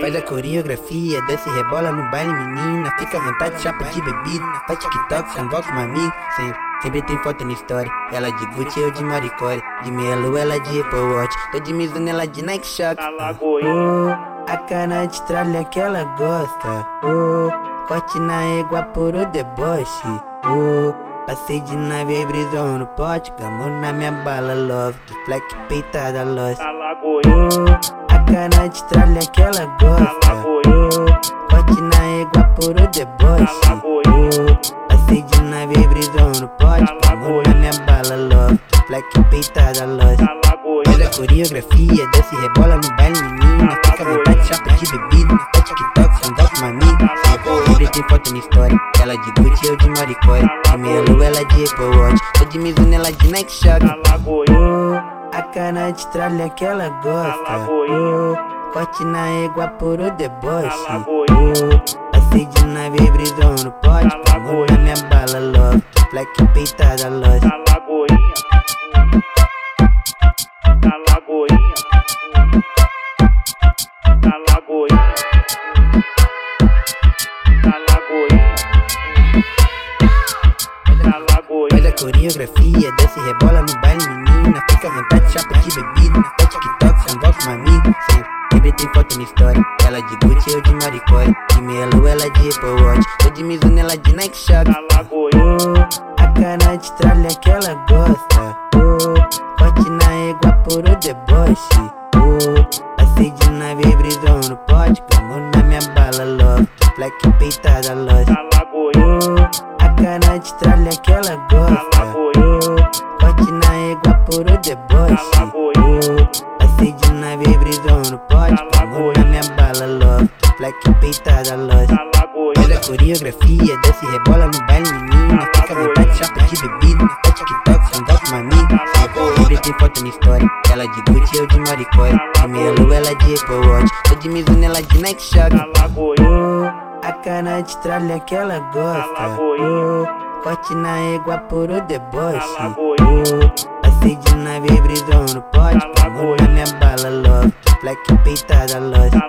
Faz a coreografia, desce rebola no baile, menina. Fica à vontade, chapa de bebida. Faz TikTok, convoca uma amiga. Sempre, sempre tem foto na história. Ela de Gucci, eu de Maricore. De Melo, ela de Apple Watch. Tô de Mizuno, ela de Nike Shock. Oh, a cara de tralha que ela gosta. Oh, corte na égua por o deboche. Oh, passei de nave e brisou no pote. Gamou na minha bala, love. De fleck peitada, lost. Oh, cara de tralha que ela gosta. Corte na égua por o deboche. Passei de nave brisou no pote. Pegou na minha bala, love. Black peitada, lost. Faz a coreografia, desce rebola no baile, menina. Fica à vontade, chapa de bebida. Faz TikTok, Sempre na história. Ela de Gucci, eu de Maricore. De Melo, ela de Apple Watch. Tô de Mizuno, ela de Nike Shock. Oh, a cara de tralha que ela gosta. Oh, corte na égua por o deboche. Oh, passei de nave brisou no pote. Pegou na minha bala, love. Black peitada, lost. Coreografia, desce rebola no baile, menina. Fica à vontade, chapa de bebida. Faz TikTok, uma amiga. Sempre, sempre tem foto na história. Ela de Gucci, eu de Maricore. De Melo, ela de Apple Watch. De Mizuno, ela de Nike Shock. Oh, a cara de tralha que ela gosta. Oh, corte na égua por o deboche. Oh, passei de nave brisou no pote. Gamou na minha bala, love. Black peitada, lost. Égua por o deboche. Passei de nave brisou no pote. Pegou na minha bala, love. Black peitada, lost. Faz a coreografia, desce rebola no baile, menina. Fica à vontade, chapa de bebida. Faz TikTok, uma amiga. Sempre tem foto na história. Ela de Gucci, eu de Maricore. De Melo, ela de Apple Watch. Tô de Mizuno, ela de Nike Shock. Oh, a cara de tralha que ela gosta. Oh, corte na égua por o deboche. Oh, Pedindo a ver brisando, pode. Tá Pulando minha bala, love. Black peitada, love. Tá